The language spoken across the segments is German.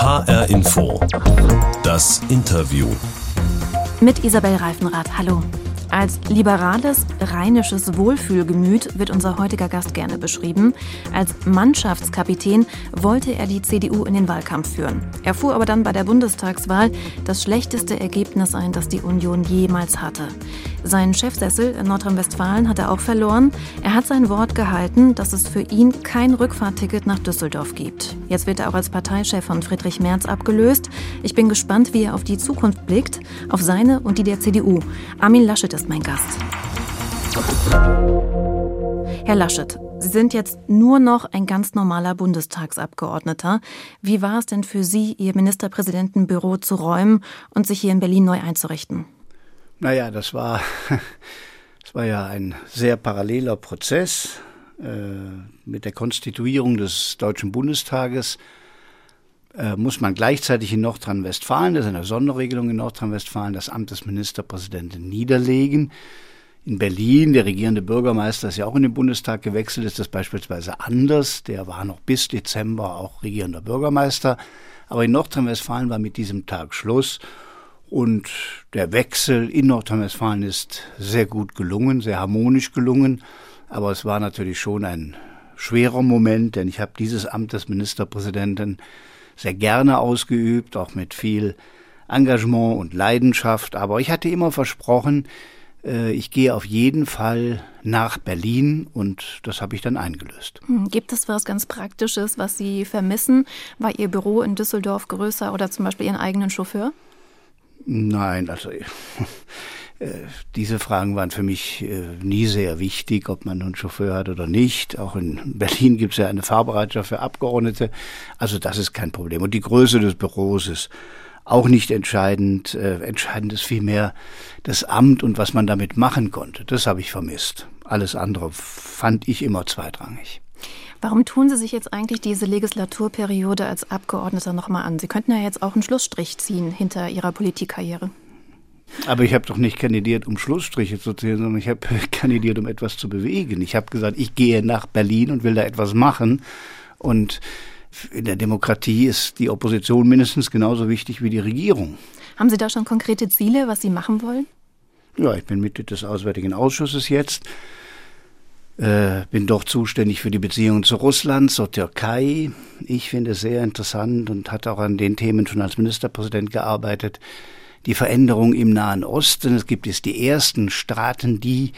HR Info. Das Interview. Mit Isabel Reifenrath. Hallo. Als liberales, rheinisches Wohlfühlgemüt wird unser heutiger Gast gerne beschrieben. Als Mannschaftskapitän wollte er die CDU in den Wahlkampf führen. Er fuhr aber dann bei der Bundestagswahl das schlechteste Ergebnis ein, das die Union jemals hatte. Seinen Chefsessel in Nordrhein-Westfalen hat er auch verloren. Er hat sein Wort gehalten, dass es für ihn kein Rückfahrtticket nach Düsseldorf gibt. Jetzt wird er auch als Parteichef von Friedrich Merz abgelöst. Ich bin gespannt, wie er auf die Zukunft blickt, auf seine und die der CDU. Armin Laschet ist mein Gast. Herr Laschet, Sie sind jetzt nur noch ein ganz normaler Bundestagsabgeordneter. Wie war es denn für Sie, Ihr Ministerpräsidentenbüro zu räumen und sich hier in Berlin neu einzurichten? Naja, das war, das war ja ein sehr paralleler Prozess äh, mit der Konstituierung des Deutschen Bundestages. Äh, muss man gleichzeitig in Nordrhein-Westfalen, das ist eine Sonderregelung in Nordrhein-Westfalen, das Amt des Ministerpräsidenten niederlegen. In Berlin, der regierende Bürgermeister ist ja auch in den Bundestag gewechselt, ist das beispielsweise anders. Der war noch bis Dezember auch regierender Bürgermeister. Aber in Nordrhein-Westfalen war mit diesem Tag Schluss. Und der Wechsel in Nordrhein-Westfalen ist sehr gut gelungen, sehr harmonisch gelungen. Aber es war natürlich schon ein schwerer Moment, denn ich habe dieses Amt des Ministerpräsidenten sehr gerne ausgeübt, auch mit viel Engagement und Leidenschaft. Aber ich hatte immer versprochen, äh, ich gehe auf jeden Fall nach Berlin und das habe ich dann eingelöst. Hm, gibt es was ganz Praktisches, was Sie vermissen? War Ihr Büro in Düsseldorf größer oder zum Beispiel Ihren eigenen Chauffeur? Nein, also diese Fragen waren für mich äh, nie sehr wichtig, ob man einen Chauffeur hat oder nicht. Auch in Berlin gibt es ja eine Fahrbereitschaft für Abgeordnete. Also das ist kein Problem. Und die Größe des Büros ist auch nicht entscheidend. Äh, entscheidend ist vielmehr das Amt und was man damit machen konnte. Das habe ich vermisst. Alles andere fand ich immer zweitrangig. Warum tun Sie sich jetzt eigentlich diese Legislaturperiode als Abgeordneter nochmal an? Sie könnten ja jetzt auch einen Schlussstrich ziehen hinter Ihrer Politikkarriere. Aber ich habe doch nicht kandidiert, um Schlussstriche zu ziehen, sondern ich habe kandidiert, um etwas zu bewegen. Ich habe gesagt, ich gehe nach Berlin und will da etwas machen. Und in der Demokratie ist die Opposition mindestens genauso wichtig wie die Regierung. Haben Sie da schon konkrete Ziele, was Sie machen wollen? Ja, ich bin Mitglied des Auswärtigen Ausschusses jetzt äh, bin doch zuständig für die Beziehungen zu Russland, zur Türkei. Ich finde es sehr interessant und hatte auch an den Themen schon als Ministerpräsident gearbeitet. Die Veränderung im Nahen Osten. Es gibt jetzt die ersten Staaten, die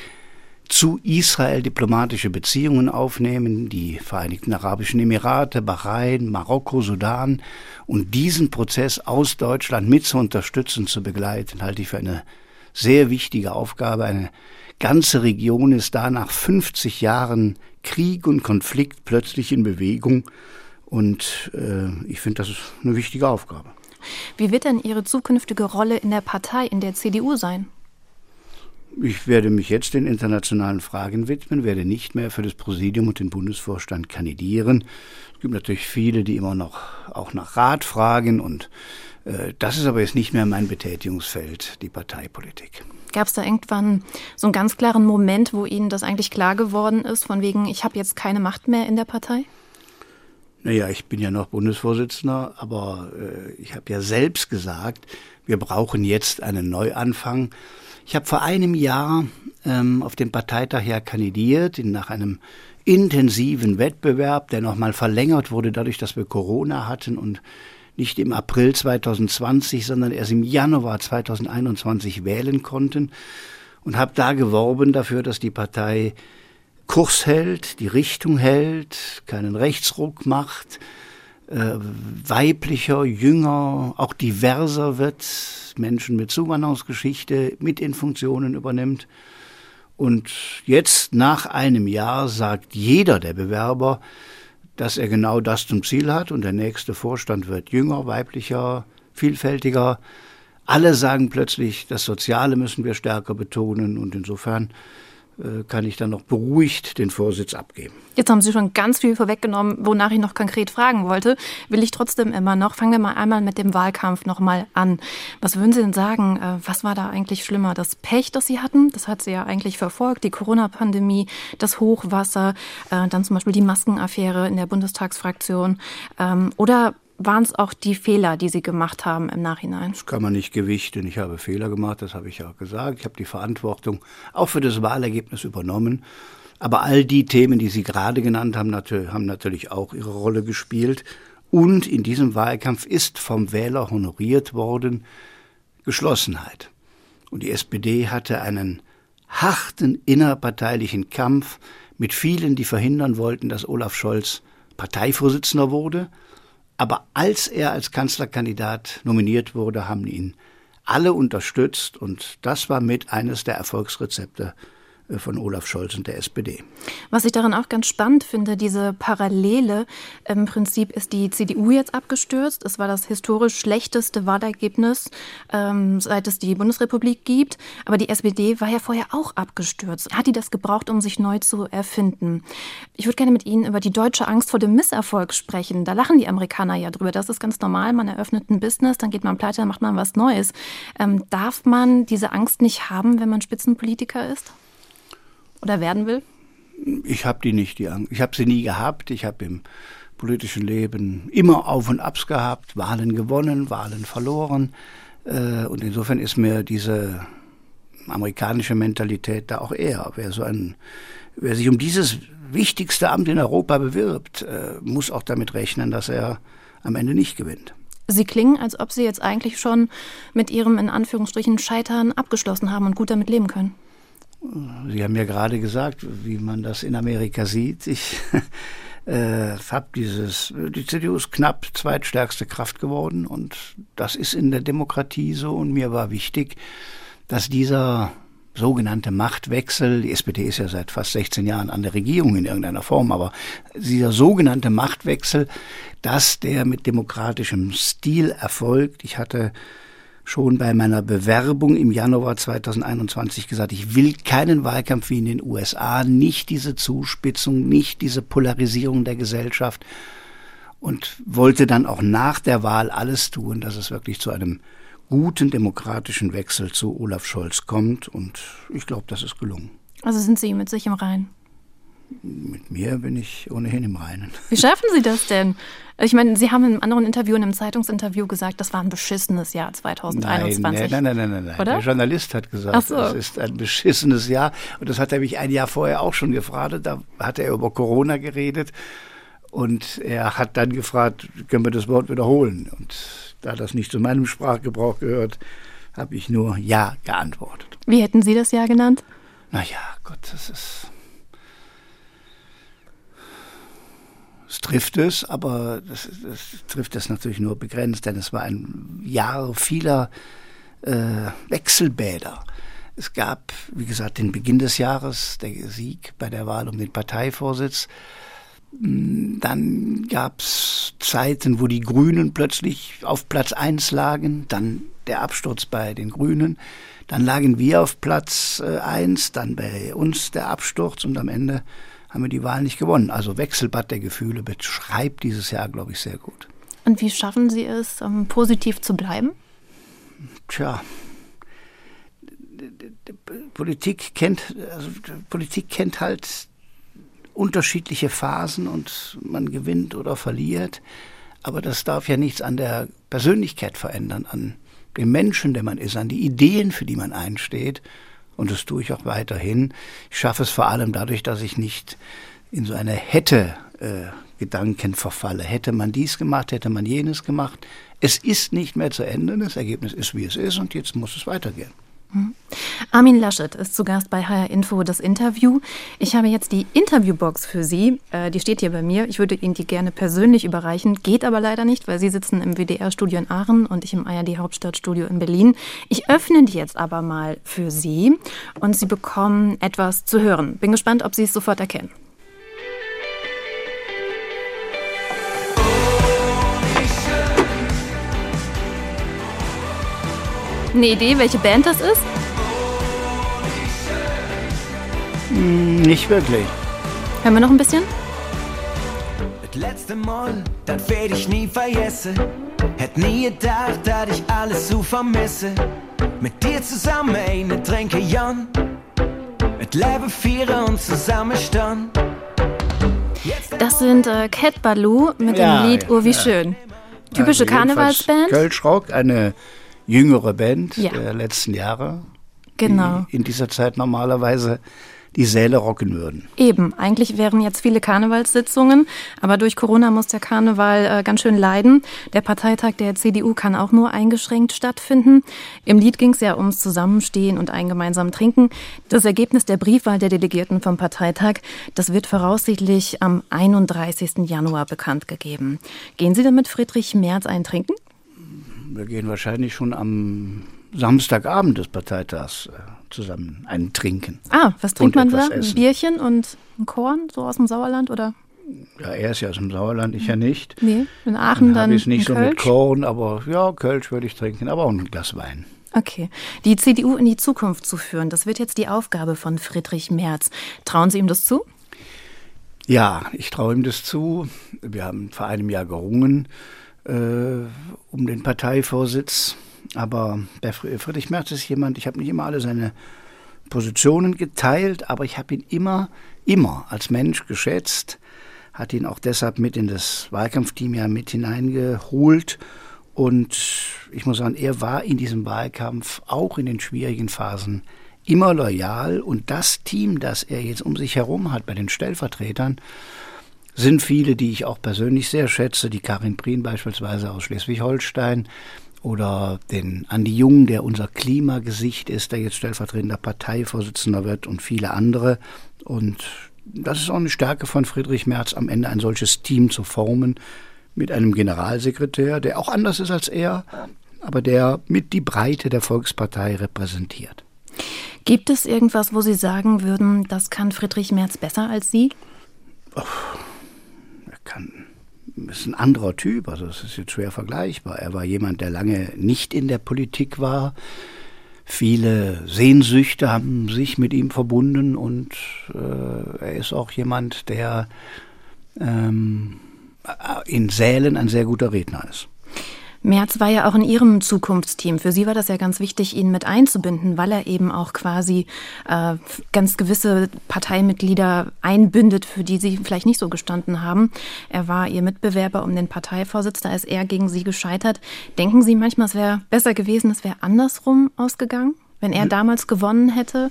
zu Israel diplomatische Beziehungen aufnehmen, die Vereinigten Arabischen Emirate, Bahrain, Marokko, Sudan. Und diesen Prozess aus Deutschland mit zu unterstützen, zu begleiten, halte ich für eine sehr wichtige Aufgabe, eine ganze Region ist da nach 50 Jahren Krieg und Konflikt plötzlich in Bewegung. Und äh, ich finde, das ist eine wichtige Aufgabe. Wie wird denn Ihre zukünftige Rolle in der Partei, in der CDU sein? Ich werde mich jetzt den internationalen Fragen widmen, werde nicht mehr für das Präsidium und den Bundesvorstand kandidieren. Es gibt natürlich viele, die immer noch auch nach Rat fragen und äh, das ist aber jetzt nicht mehr mein Betätigungsfeld, die Parteipolitik. Gab es da irgendwann so einen ganz klaren Moment, wo Ihnen das eigentlich klar geworden ist, von wegen, ich habe jetzt keine Macht mehr in der Partei? Naja, ich bin ja noch Bundesvorsitzender, aber äh, ich habe ja selbst gesagt, wir brauchen jetzt einen Neuanfang. Ich habe vor einem Jahr ähm, auf dem Parteitag ja kandidiert, nach einem intensiven Wettbewerb, der nochmal verlängert wurde, dadurch, dass wir Corona hatten und nicht im April 2020, sondern erst im Januar 2021 wählen konnten und habe da geworben dafür, dass die Partei Kurs hält, die Richtung hält, keinen Rechtsruck macht, äh, weiblicher, jünger, auch diverser wird, Menschen mit Zuwanderungsgeschichte mit in Funktionen übernimmt. Und jetzt nach einem Jahr sagt jeder der Bewerber, dass er genau das zum Ziel hat und der nächste Vorstand wird jünger, weiblicher, vielfältiger. Alle sagen plötzlich, das Soziale müssen wir stärker betonen und insofern kann ich dann noch beruhigt den Vorsitz abgeben. Jetzt haben Sie schon ganz viel vorweggenommen, wonach ich noch konkret fragen wollte. Will ich trotzdem immer noch. Fangen wir mal einmal mit dem Wahlkampf nochmal an. Was würden Sie denn sagen? Äh, was war da eigentlich schlimmer? Das Pech, das Sie hatten, das hat Sie ja eigentlich verfolgt, die Corona-Pandemie, das Hochwasser, äh, dann zum Beispiel die Maskenaffäre in der Bundestagsfraktion. Ähm, oder waren es auch die Fehler, die Sie gemacht haben im Nachhinein? Das kann man nicht gewichten. Ich habe Fehler gemacht, das habe ich ja gesagt. Ich habe die Verantwortung auch für das Wahlergebnis übernommen. Aber all die Themen, die Sie gerade genannt haben, haben natürlich auch ihre Rolle gespielt. Und in diesem Wahlkampf ist vom Wähler honoriert worden Geschlossenheit. Und die SPD hatte einen harten innerparteilichen Kampf mit vielen, die verhindern wollten, dass Olaf Scholz Parteivorsitzender wurde. Aber als er als Kanzlerkandidat nominiert wurde, haben ihn alle unterstützt und das war mit eines der Erfolgsrezepte von Olaf Scholz und der SPD. Was ich daran auch ganz spannend finde, diese Parallele, im Prinzip ist die CDU jetzt abgestürzt. Es war das historisch schlechteste Wahlergebnis, ähm, seit es die Bundesrepublik gibt. Aber die SPD war ja vorher auch abgestürzt. Hat die das gebraucht, um sich neu zu erfinden? Ich würde gerne mit Ihnen über die deutsche Angst vor dem Misserfolg sprechen. Da lachen die Amerikaner ja drüber. Das ist ganz normal. Man eröffnet ein Business, dann geht man pleite, dann macht man was Neues. Ähm, darf man diese Angst nicht haben, wenn man Spitzenpolitiker ist? Oder werden will? Ich habe die nicht, die Angst. Ich habe sie nie gehabt. Ich habe im politischen Leben immer Auf und Abs gehabt, Wahlen gewonnen, Wahlen verloren. Äh, und insofern ist mir diese amerikanische Mentalität da auch eher. Wer so ein, wer sich um dieses wichtigste Amt in Europa bewirbt, äh, muss auch damit rechnen, dass er am Ende nicht gewinnt. Sie klingen, als ob Sie jetzt eigentlich schon mit Ihrem in Anführungsstrichen Scheitern abgeschlossen haben und gut damit leben können. Sie haben ja gerade gesagt, wie man das in Amerika sieht. Ich äh, habe dieses, die CDU ist knapp zweitstärkste Kraft geworden und das ist in der Demokratie so und mir war wichtig, dass dieser sogenannte Machtwechsel, die SPD ist ja seit fast 16 Jahren an der Regierung in irgendeiner Form, aber dieser sogenannte Machtwechsel, dass der mit demokratischem Stil erfolgt. Ich hatte schon bei meiner Bewerbung im Januar 2021 gesagt, ich will keinen Wahlkampf wie in den USA, nicht diese Zuspitzung, nicht diese Polarisierung der Gesellschaft und wollte dann auch nach der Wahl alles tun, dass es wirklich zu einem guten demokratischen Wechsel zu Olaf Scholz kommt und ich glaube, das ist gelungen. Also sind Sie mit sich im Reinen? Mit mir bin ich ohnehin im Reinen. Wie schaffen Sie das denn? Ich meine, Sie haben in einem anderen Interview, in einem Zeitungsinterview gesagt, das war ein beschissenes Jahr 2021. Nein, nein, nein, nein, nein. Oder? Der Journalist hat gesagt, so. es ist ein beschissenes Jahr. Und das hat er mich ein Jahr vorher auch schon gefragt. Da hat er über Corona geredet. Und er hat dann gefragt, können wir das Wort wiederholen? Und da das nicht zu meinem Sprachgebrauch gehört, habe ich nur Ja geantwortet. Wie hätten Sie das Jahr genannt? Naja, Gott, das ist Es trifft es, aber das, das trifft es natürlich nur begrenzt, denn es war ein Jahr vieler äh, Wechselbäder. Es gab, wie gesagt, den Beginn des Jahres, der Sieg bei der Wahl um den Parteivorsitz. Hm, dann gab es Zeiten, wo die Grünen plötzlich auf Platz eins lagen, dann der Absturz bei den Grünen, dann lagen wir auf Platz äh, eins, dann bei uns der Absturz und am Ende haben wir die Wahl nicht gewonnen. Also Wechselbad der Gefühle beschreibt dieses Jahr, glaube ich, sehr gut. Und wie schaffen Sie es, um positiv zu bleiben? Tja, Politik kennt, also Politik kennt halt unterschiedliche Phasen und man gewinnt oder verliert. Aber das darf ja nichts an der Persönlichkeit verändern, an dem Menschen, der man ist, an die Ideen, für die man einsteht. Und das tue ich auch weiterhin. Ich schaffe es vor allem dadurch, dass ich nicht in so eine hätte äh, Gedanken verfalle. Hätte man dies gemacht, hätte man jenes gemacht. Es ist nicht mehr zu Ende. Das Ergebnis ist, wie es ist. Und jetzt muss es weitergehen. Mhm. Armin Laschet ist zu Gast bei HR Info das Interview. Ich habe jetzt die Interviewbox für Sie. Äh, die steht hier bei mir. Ich würde Ihnen die gerne persönlich überreichen. Geht aber leider nicht, weil Sie sitzen im WDR-Studio in Aachen und ich im ARD-Hauptstadtstudio in Berlin. Ich öffne die jetzt aber mal für Sie und Sie bekommen etwas zu hören. Bin gespannt, ob Sie es sofort erkennen. Eine Idee, welche Band das ist? Hm, nicht wirklich. Hören wir noch ein bisschen? Das letzte Mal, das werde ich nie vergessen. Hätt nie gedacht, dass ich alles so vermisse. Mit dir zusammen eine Tränke Jan. Mit Leben vieren und zusammen Das sind äh, Cat Baloo mit ja, dem Lied Oh wie ja. schön. Typische also Karnevalsband? Kölschrock, eine jüngere Band ja. der letzten Jahre. Genau. Die in dieser Zeit normalerweise die Säle rocken würden. Eben, eigentlich wären jetzt viele Karnevalssitzungen, aber durch Corona muss der Karneval äh, ganz schön leiden. Der Parteitag der CDU kann auch nur eingeschränkt stattfinden. Im Lied ging es ja ums Zusammenstehen und ein gemeinsam Trinken. Das Ergebnis der Briefwahl der Delegierten vom Parteitag, das wird voraussichtlich am 31. Januar bekannt gegeben. Gehen Sie denn mit Friedrich Merz eintrinken? Wir gehen wahrscheinlich schon am Samstagabend des Parteitags äh, zusammen einen trinken. Ah, was trinkt man da? Ein Bierchen und ein Korn, so aus dem Sauerland oder? Ja, er ist ja aus dem Sauerland, ich ja nicht. Nee, in Aachen dann. dann ich nicht so Kölsch? mit Korn, aber ja, Kölsch würde ich trinken, aber auch ein Glas Wein. Okay. Die CDU in die Zukunft zu führen, das wird jetzt die Aufgabe von Friedrich Merz. Trauen Sie ihm das zu? Ja, ich traue ihm das zu. Wir haben vor einem Jahr gerungen um den Parteivorsitz. Aber der Friedrich Merz ist jemand, ich habe nicht immer alle seine Positionen geteilt, aber ich habe ihn immer, immer als Mensch geschätzt, hat ihn auch deshalb mit in das Wahlkampfteam ja mit hineingeholt. Und ich muss sagen, er war in diesem Wahlkampf auch in den schwierigen Phasen immer loyal. Und das Team, das er jetzt um sich herum hat bei den Stellvertretern, sind viele, die ich auch persönlich sehr schätze. Die Karin Prien beispielsweise aus Schleswig-Holstein, oder den Andi Jung, der unser Klimagesicht ist, der jetzt stellvertretender Parteivorsitzender wird und viele andere. Und das ist auch eine Stärke von Friedrich Merz, am Ende ein solches Team zu formen mit einem Generalsekretär, der auch anders ist als er, aber der mit die Breite der Volkspartei repräsentiert. Gibt es irgendwas, wo Sie sagen würden, das kann Friedrich Merz besser als Sie? Oh, kann ist ein anderer Typ, also es ist jetzt schwer vergleichbar. Er war jemand, der lange nicht in der Politik war. Viele Sehnsüchte haben sich mit ihm verbunden und äh, er ist auch jemand, der ähm, in Sälen ein sehr guter Redner ist. Merz war ja auch in Ihrem Zukunftsteam. Für Sie war das ja ganz wichtig, ihn mit einzubinden, weil er eben auch quasi äh, ganz gewisse Parteimitglieder einbindet, für die Sie vielleicht nicht so gestanden haben. Er war Ihr Mitbewerber um den Parteivorsitz, da ist er gegen Sie gescheitert. Denken Sie manchmal, es wäre besser gewesen, es wäre andersrum ausgegangen, wenn er damals gewonnen hätte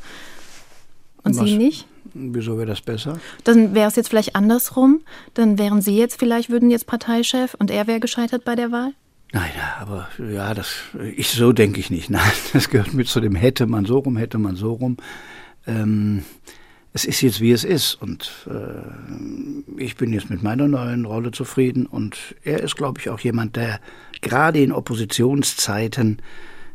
und Was? Sie nicht? Wieso wäre das besser? Dann wäre es jetzt vielleicht andersrum. Dann wären Sie jetzt vielleicht, würden jetzt Parteichef und er wäre gescheitert bei der Wahl? Nein, aber ja, das ich so denke ich nicht. Nein, das gehört mit zu dem hätte man so rum, hätte man so rum. Ähm, es ist jetzt wie es ist und äh, ich bin jetzt mit meiner neuen Rolle zufrieden und er ist, glaube ich, auch jemand, der gerade in Oppositionszeiten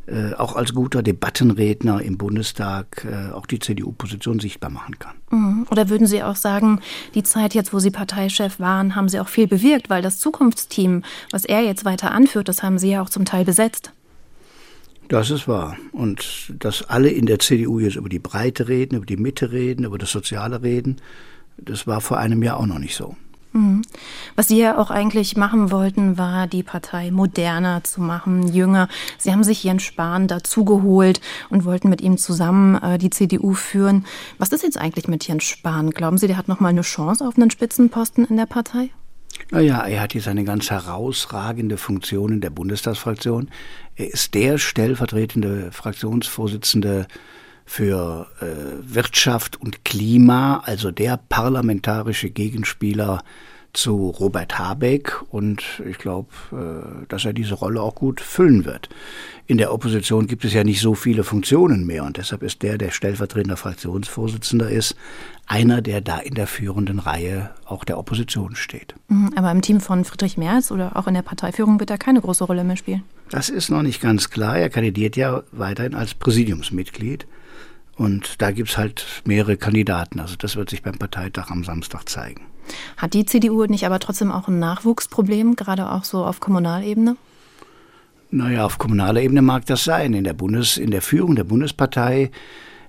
äh, auch als guter Debattenredner im Bundestag äh, auch die CDU-Position sichtbar machen kann. Mhm. Oder würden Sie auch sagen, die Zeit jetzt, wo Sie Parteichef waren, haben Sie auch viel bewirkt, weil das Zukunftsteam, was er jetzt weiter anführt, das haben Sie ja auch zum Teil besetzt. Das ist wahr. Und dass alle in der CDU jetzt über die Breite reden, über die Mitte reden, über das Soziale reden, das war vor einem Jahr auch noch nicht so. Mhm. Was Sie ja auch eigentlich machen wollten, war die Partei moderner zu machen, jünger. Sie haben sich Jens Spahn dazugeholt und wollten mit ihm zusammen äh, die CDU führen. Was ist jetzt eigentlich mit Jens Spahn? Glauben Sie, der hat noch mal eine Chance auf einen Spitzenposten in der Partei? Naja, er hat jetzt eine ganz herausragende Funktion in der Bundestagsfraktion. Er ist der stellvertretende Fraktionsvorsitzende für äh, Wirtschaft und Klima, also der parlamentarische Gegenspieler zu Robert Habeck und ich glaube, äh, dass er diese Rolle auch gut füllen wird. In der Opposition gibt es ja nicht so viele Funktionen mehr und deshalb ist der, der stellvertretender Fraktionsvorsitzender ist, einer, der da in der führenden Reihe auch der Opposition steht. Mhm, aber im Team von Friedrich Merz oder auch in der Parteiführung wird er keine große Rolle mehr spielen. Das ist noch nicht ganz klar. Er kandidiert ja weiterhin als Präsidiumsmitglied. Und da gibt es halt mehrere Kandidaten. Also das wird sich beim Parteitag am Samstag zeigen. Hat die CDU nicht aber trotzdem auch ein Nachwuchsproblem, gerade auch so auf Kommunalebene? Naja, auf kommunaler Ebene mag das sein. In der, Bundes-, in der Führung der Bundespartei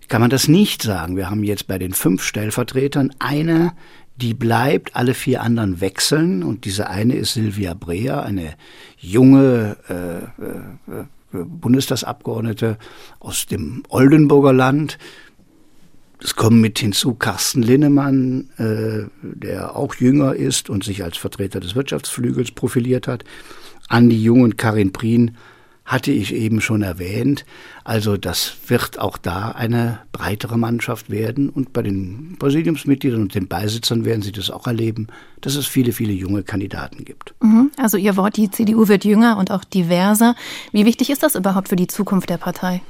kann man das nicht sagen. Wir haben jetzt bei den fünf Stellvertretern eine, die bleibt, alle vier anderen wechseln. Und diese eine ist Silvia Brea, eine junge äh, äh, Bundestagsabgeordnete aus dem Oldenburger Land. Es kommen mit hinzu Carsten Linnemann, äh, der auch jünger ist und sich als Vertreter des Wirtschaftsflügels profiliert hat. Andi Jung und Karin Prien hatte ich eben schon erwähnt. Also das wird auch da eine breitere Mannschaft werden. Und bei den Präsidiumsmitgliedern und den Beisitzern werden Sie das auch erleben, dass es viele, viele junge Kandidaten gibt. Mhm. Also Ihr Wort, die CDU wird jünger und auch diverser. Wie wichtig ist das überhaupt für die Zukunft der Partei?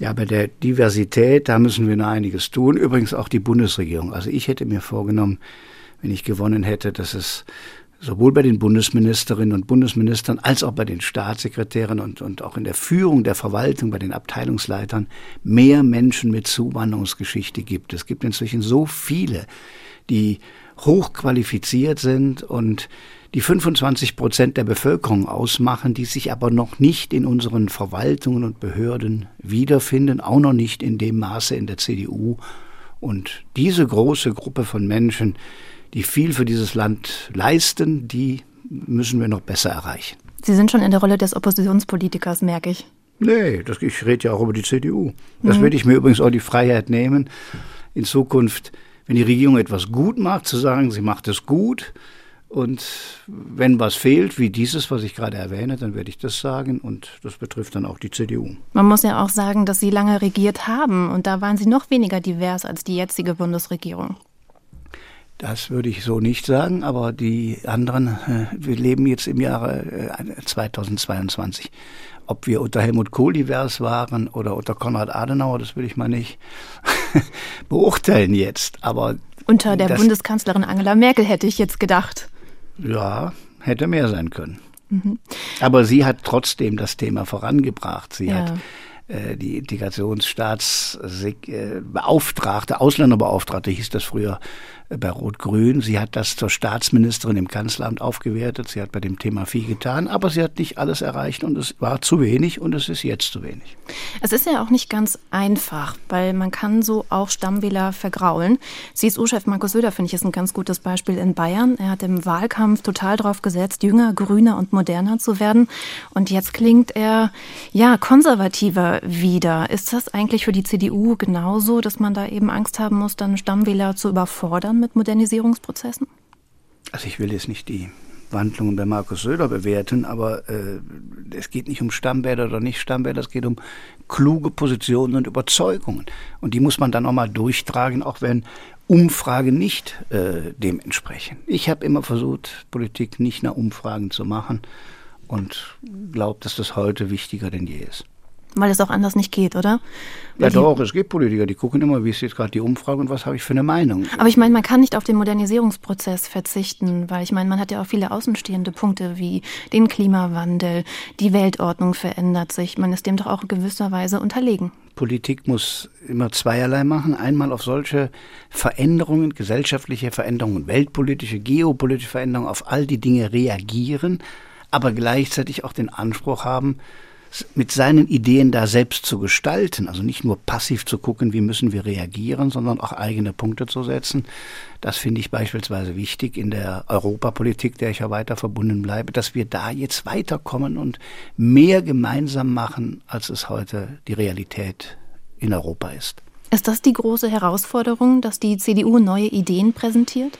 Ja, bei der Diversität, da müssen wir noch einiges tun. Übrigens auch die Bundesregierung. Also ich hätte mir vorgenommen, wenn ich gewonnen hätte, dass es sowohl bei den Bundesministerinnen und Bundesministern als auch bei den Staatssekretären und, und auch in der Führung der Verwaltung, bei den Abteilungsleitern mehr Menschen mit Zuwanderungsgeschichte gibt. Es gibt inzwischen so viele, die hochqualifiziert sind und die 25 Prozent der Bevölkerung ausmachen, die sich aber noch nicht in unseren Verwaltungen und Behörden wiederfinden, auch noch nicht in dem Maße in der CDU. Und diese große Gruppe von Menschen, die viel für dieses Land leisten, die müssen wir noch besser erreichen. Sie sind schon in der Rolle des Oppositionspolitikers, merke ich. Nee, das, ich rede ja auch über die CDU. Das mhm. würde ich mir übrigens auch die Freiheit nehmen, in Zukunft, wenn die Regierung etwas gut macht, zu sagen, sie macht es gut. Und wenn was fehlt, wie dieses, was ich gerade erwähne, dann werde ich das sagen. Und das betrifft dann auch die CDU. Man muss ja auch sagen, dass Sie lange regiert haben. Und da waren Sie noch weniger divers als die jetzige Bundesregierung. Das würde ich so nicht sagen, aber die anderen, äh, wir leben jetzt im Jahre 2022. Äh, Ob wir unter Helmut Kohl divers waren oder unter Konrad Adenauer, das will ich mal nicht beurteilen jetzt. Aber unter der das, Bundeskanzlerin Angela Merkel hätte ich jetzt gedacht. Ja, hätte mehr sein können. Mhm. Aber sie hat trotzdem das Thema vorangebracht. Sie ja. hat äh, die Integrationsstaatsbeauftragte, Ausländerbeauftragte hieß das früher, bei Rot-Grün. Sie hat das zur Staatsministerin im Kanzleramt aufgewertet. Sie hat bei dem Thema viel getan, aber sie hat nicht alles erreicht und es war zu wenig und es ist jetzt zu wenig. Es ist ja auch nicht ganz einfach, weil man kann so auch Stammwähler vergraulen. CSU-Chef Markus Söder, finde ich, ist ein ganz gutes Beispiel in Bayern. Er hat im Wahlkampf total drauf gesetzt, jünger, grüner und moderner zu werden. Und jetzt klingt er, ja, konservativer wieder. Ist das eigentlich für die CDU genauso, dass man da eben Angst haben muss, dann Stammwähler zu überfordern? Mit Modernisierungsprozessen? Also ich will jetzt nicht die Wandlungen bei Markus Söder bewerten, aber äh, es geht nicht um Stammwähler oder nicht Stammwähler, es geht um kluge Positionen und Überzeugungen. Und die muss man dann auch mal durchtragen, auch wenn Umfragen nicht äh, dem entsprechen. Ich habe immer versucht, Politik nicht nach Umfragen zu machen und glaube, dass das heute wichtiger denn je ist. Weil es auch anders nicht geht, oder? Weil ja doch, es gibt Politiker, die gucken immer, wie ist jetzt gerade die Umfrage und was habe ich für eine Meinung. Aber ich meine, man kann nicht auf den Modernisierungsprozess verzichten, weil ich meine, man hat ja auch viele außenstehende Punkte wie den Klimawandel, die Weltordnung verändert sich. Man ist dem doch auch in gewisser Weise unterlegen. Politik muss immer zweierlei machen. Einmal auf solche Veränderungen, gesellschaftliche Veränderungen, weltpolitische, geopolitische Veränderungen, auf all die Dinge reagieren, aber gleichzeitig auch den Anspruch haben, mit seinen Ideen da selbst zu gestalten, also nicht nur passiv zu gucken, wie müssen wir reagieren, sondern auch eigene Punkte zu setzen. Das finde ich beispielsweise wichtig in der Europapolitik, der ich ja weiter verbunden bleibe, dass wir da jetzt weiterkommen und mehr gemeinsam machen, als es heute die Realität in Europa ist. Ist das die große Herausforderung, dass die CDU neue Ideen präsentiert?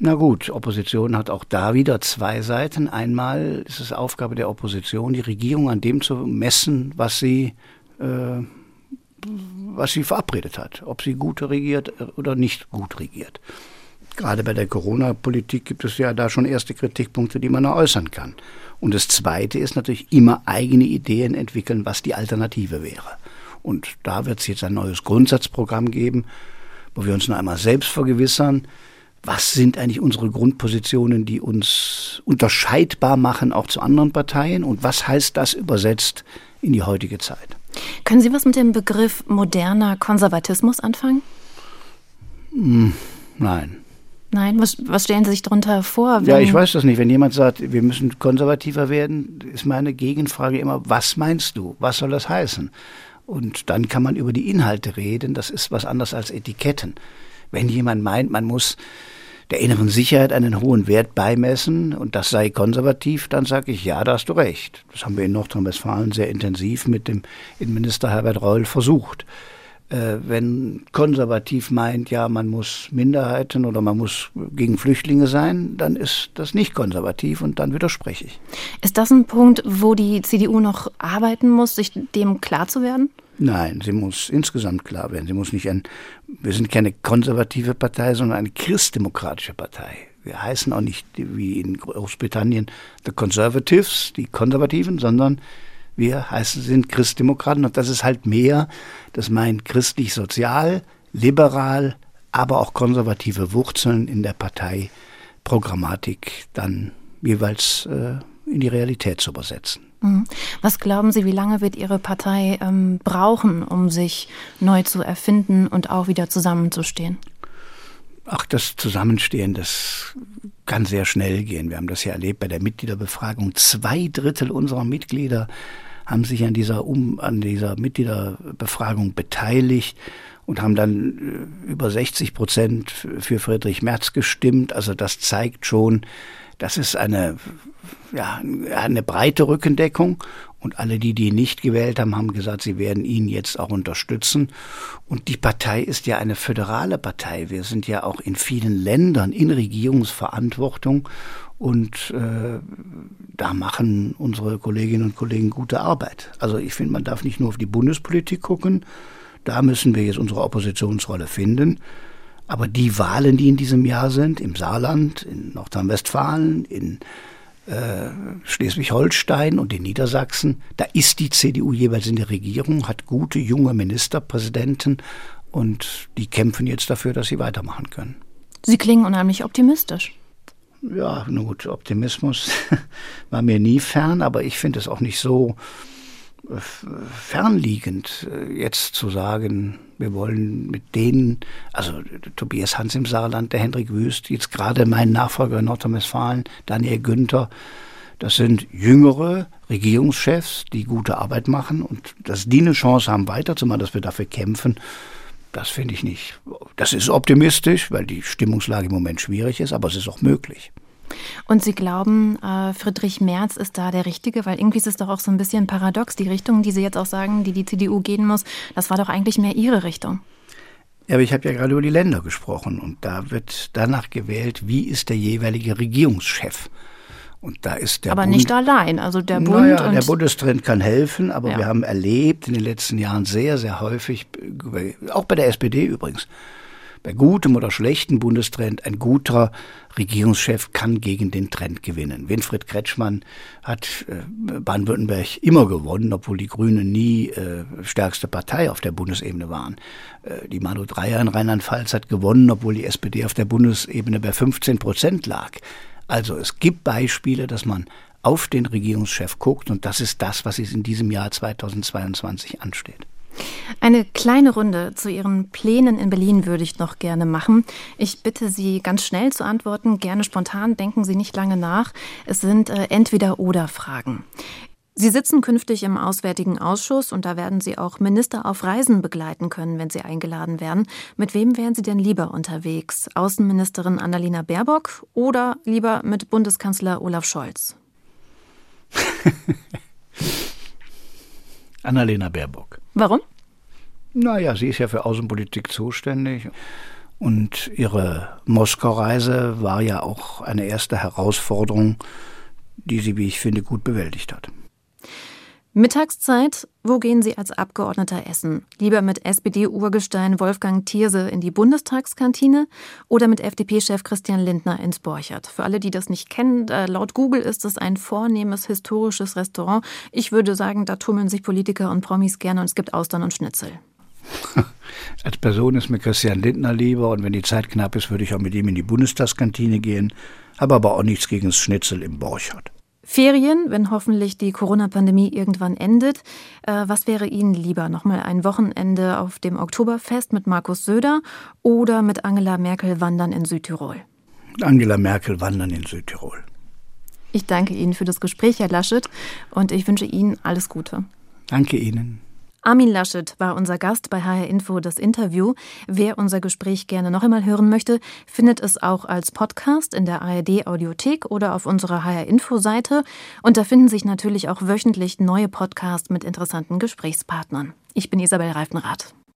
Na gut, Opposition hat auch da wieder zwei Seiten. Einmal ist es Aufgabe der Opposition, die Regierung an dem zu messen, was sie, äh, was sie verabredet hat, ob sie gut regiert oder nicht gut regiert. Gerade bei der Corona-Politik gibt es ja da schon erste Kritikpunkte, die man äußern kann. Und das Zweite ist natürlich immer eigene Ideen entwickeln, was die Alternative wäre. Und da wird es jetzt ein neues Grundsatzprogramm geben, wo wir uns noch einmal selbst vergewissern, was sind eigentlich unsere Grundpositionen, die uns unterscheidbar machen, auch zu anderen Parteien und was heißt das übersetzt in die heutige Zeit. Können Sie was mit dem Begriff moderner Konservatismus anfangen? Hm, nein. Nein, was, was stellen Sie sich darunter vor? Ja, ich weiß das nicht. Wenn jemand sagt, wir müssen konservativer werden, ist meine Gegenfrage immer, was meinst du? Was soll das heißen? Und dann kann man über die Inhalte reden. Das ist was anderes als Etiketten. Wenn jemand meint, man muss der inneren Sicherheit einen hohen Wert beimessen und das sei konservativ, dann sage ich, ja, da hast du recht. Das haben wir in Nordrhein-Westfalen sehr intensiv mit dem Innenminister Herbert Reul versucht. Äh, wenn konservativ meint, ja, man muss Minderheiten oder man muss gegen Flüchtlinge sein, dann ist das nicht konservativ und dann widerspreche ich. Ist das ein Punkt, wo die CDU noch arbeiten muss, sich dem klar zu werden? Nein, sie muss insgesamt klar werden. Sie muss nicht ein, wir sind keine konservative Partei, sondern eine christdemokratische Partei. Wir heißen auch nicht wie in Großbritannien The Conservatives, die Konservativen, sondern wir heißen, sind Christdemokraten und das ist halt mehr, das meint christlich-sozial, liberal, aber auch konservative Wurzeln in der Parteiprogrammatik dann jeweils äh, in die Realität zu übersetzen. Mhm. Was glauben Sie, wie lange wird Ihre Partei ähm, brauchen, um sich neu zu erfinden und auch wieder zusammenzustehen? Ach, das Zusammenstehen, das kann sehr schnell gehen. Wir haben das ja erlebt bei der Mitgliederbefragung. Zwei Drittel unserer Mitglieder haben sich an dieser, um, an dieser Mitgliederbefragung beteiligt und haben dann äh, über 60 Prozent für Friedrich Merz gestimmt. Also das zeigt schon, das ist eine, ja, eine breite Rückendeckung. Und alle, die die nicht gewählt haben, haben gesagt, sie werden ihn jetzt auch unterstützen. Und die Partei ist ja eine föderale Partei. Wir sind ja auch in vielen Ländern in Regierungsverantwortung. Und äh, da machen unsere Kolleginnen und Kollegen gute Arbeit. Also ich finde, man darf nicht nur auf die Bundespolitik gucken. Da müssen wir jetzt unsere Oppositionsrolle finden. Aber die Wahlen, die in diesem Jahr sind, im Saarland, in Nordrhein-Westfalen, in Schleswig-Holstein und in Niedersachsen, da ist die CDU jeweils in der Regierung, hat gute junge Ministerpräsidenten und die kämpfen jetzt dafür, dass sie weitermachen können. Sie klingen unheimlich optimistisch. Ja, nun gut, Optimismus war mir nie fern, aber ich finde es auch nicht so fernliegend, äh, jetzt zu sagen, wir wollen mit denen, also Tobias Hans im Saarland, der Hendrik Wüst, jetzt gerade mein Nachfolger in Nordrhein-Westfalen, Daniel Günther, das sind jüngere Regierungschefs, die gute Arbeit machen und dass die eine Chance haben, weiterzumachen, dass wir dafür kämpfen, das finde ich nicht. Das ist optimistisch, weil die Stimmungslage im Moment schwierig ist, aber es ist auch möglich. Und Sie glauben, äh, Friedrich Merz ist da der Richtige? Weil irgendwie ist es doch auch so ein bisschen paradox. Die Richtung, die Sie jetzt auch sagen, die die CDU gehen muss, das war doch eigentlich mehr Ihre Richtung. Ja, aber ich habe ja gerade über die Länder gesprochen und da wird danach gewählt, wie ist der jeweilige Regierungschef. Und da ist der aber Bund, nicht allein, also der Bund. Naja, der Bundestrend kann helfen, aber ja. wir haben erlebt in den letzten Jahren sehr, sehr häufig, auch bei der SPD übrigens, bei gutem oder schlechtem Bundestrend, ein guter Regierungschef kann gegen den Trend gewinnen. Winfried Kretschmann hat äh, Baden-Württemberg immer gewonnen, obwohl die Grünen nie äh, stärkste Partei auf der Bundesebene waren. Äh, die Manu Dreyer in Rheinland-Pfalz hat gewonnen, obwohl die SPD auf der Bundesebene bei 15 Prozent lag. Also es gibt Beispiele, dass man auf den Regierungschef guckt und das ist das, was es in diesem Jahr 2022 ansteht. Eine kleine Runde zu Ihren Plänen in Berlin würde ich noch gerne machen. Ich bitte Sie ganz schnell zu antworten, gerne spontan, denken Sie nicht lange nach. Es sind äh, entweder oder Fragen. Sie sitzen künftig im Auswärtigen Ausschuss und da werden Sie auch Minister auf Reisen begleiten können, wenn Sie eingeladen werden. Mit wem wären Sie denn lieber unterwegs? Außenministerin Annalena Baerbock oder lieber mit Bundeskanzler Olaf Scholz? Annalena Baerbock. Warum? Naja, sie ist ja für Außenpolitik zuständig. Und ihre Moskau-Reise war ja auch eine erste Herausforderung, die sie, wie ich finde, gut bewältigt hat. Mittagszeit, wo gehen Sie als Abgeordneter essen? Lieber mit SPD-Urgestein Wolfgang Thierse in die Bundestagskantine oder mit FDP-Chef Christian Lindner ins Borchert? Für alle, die das nicht kennen, laut Google ist es ein vornehmes historisches Restaurant. Ich würde sagen, da tummeln sich Politiker und Promis gerne und es gibt Austern und Schnitzel. Als Person ist mir Christian Lindner lieber und wenn die Zeit knapp ist, würde ich auch mit ihm in die Bundestagskantine gehen, habe aber auch nichts gegen das Schnitzel im Borchert. Ferien, wenn hoffentlich die Corona-Pandemie irgendwann endet. Äh, was wäre Ihnen lieber? Nochmal ein Wochenende auf dem Oktoberfest mit Markus Söder oder mit Angela Merkel wandern in Südtirol? Angela Merkel wandern in Südtirol. Ich danke Ihnen für das Gespräch, Herr Laschet, und ich wünsche Ihnen alles Gute. Danke Ihnen. Armin Laschet war unser Gast bei HR Info das Interview. Wer unser Gespräch gerne noch einmal hören möchte, findet es auch als Podcast in der ARD Audiothek oder auf unserer HR Info Seite. Und da finden sich natürlich auch wöchentlich neue Podcasts mit interessanten Gesprächspartnern. Ich bin Isabel Reifenrath.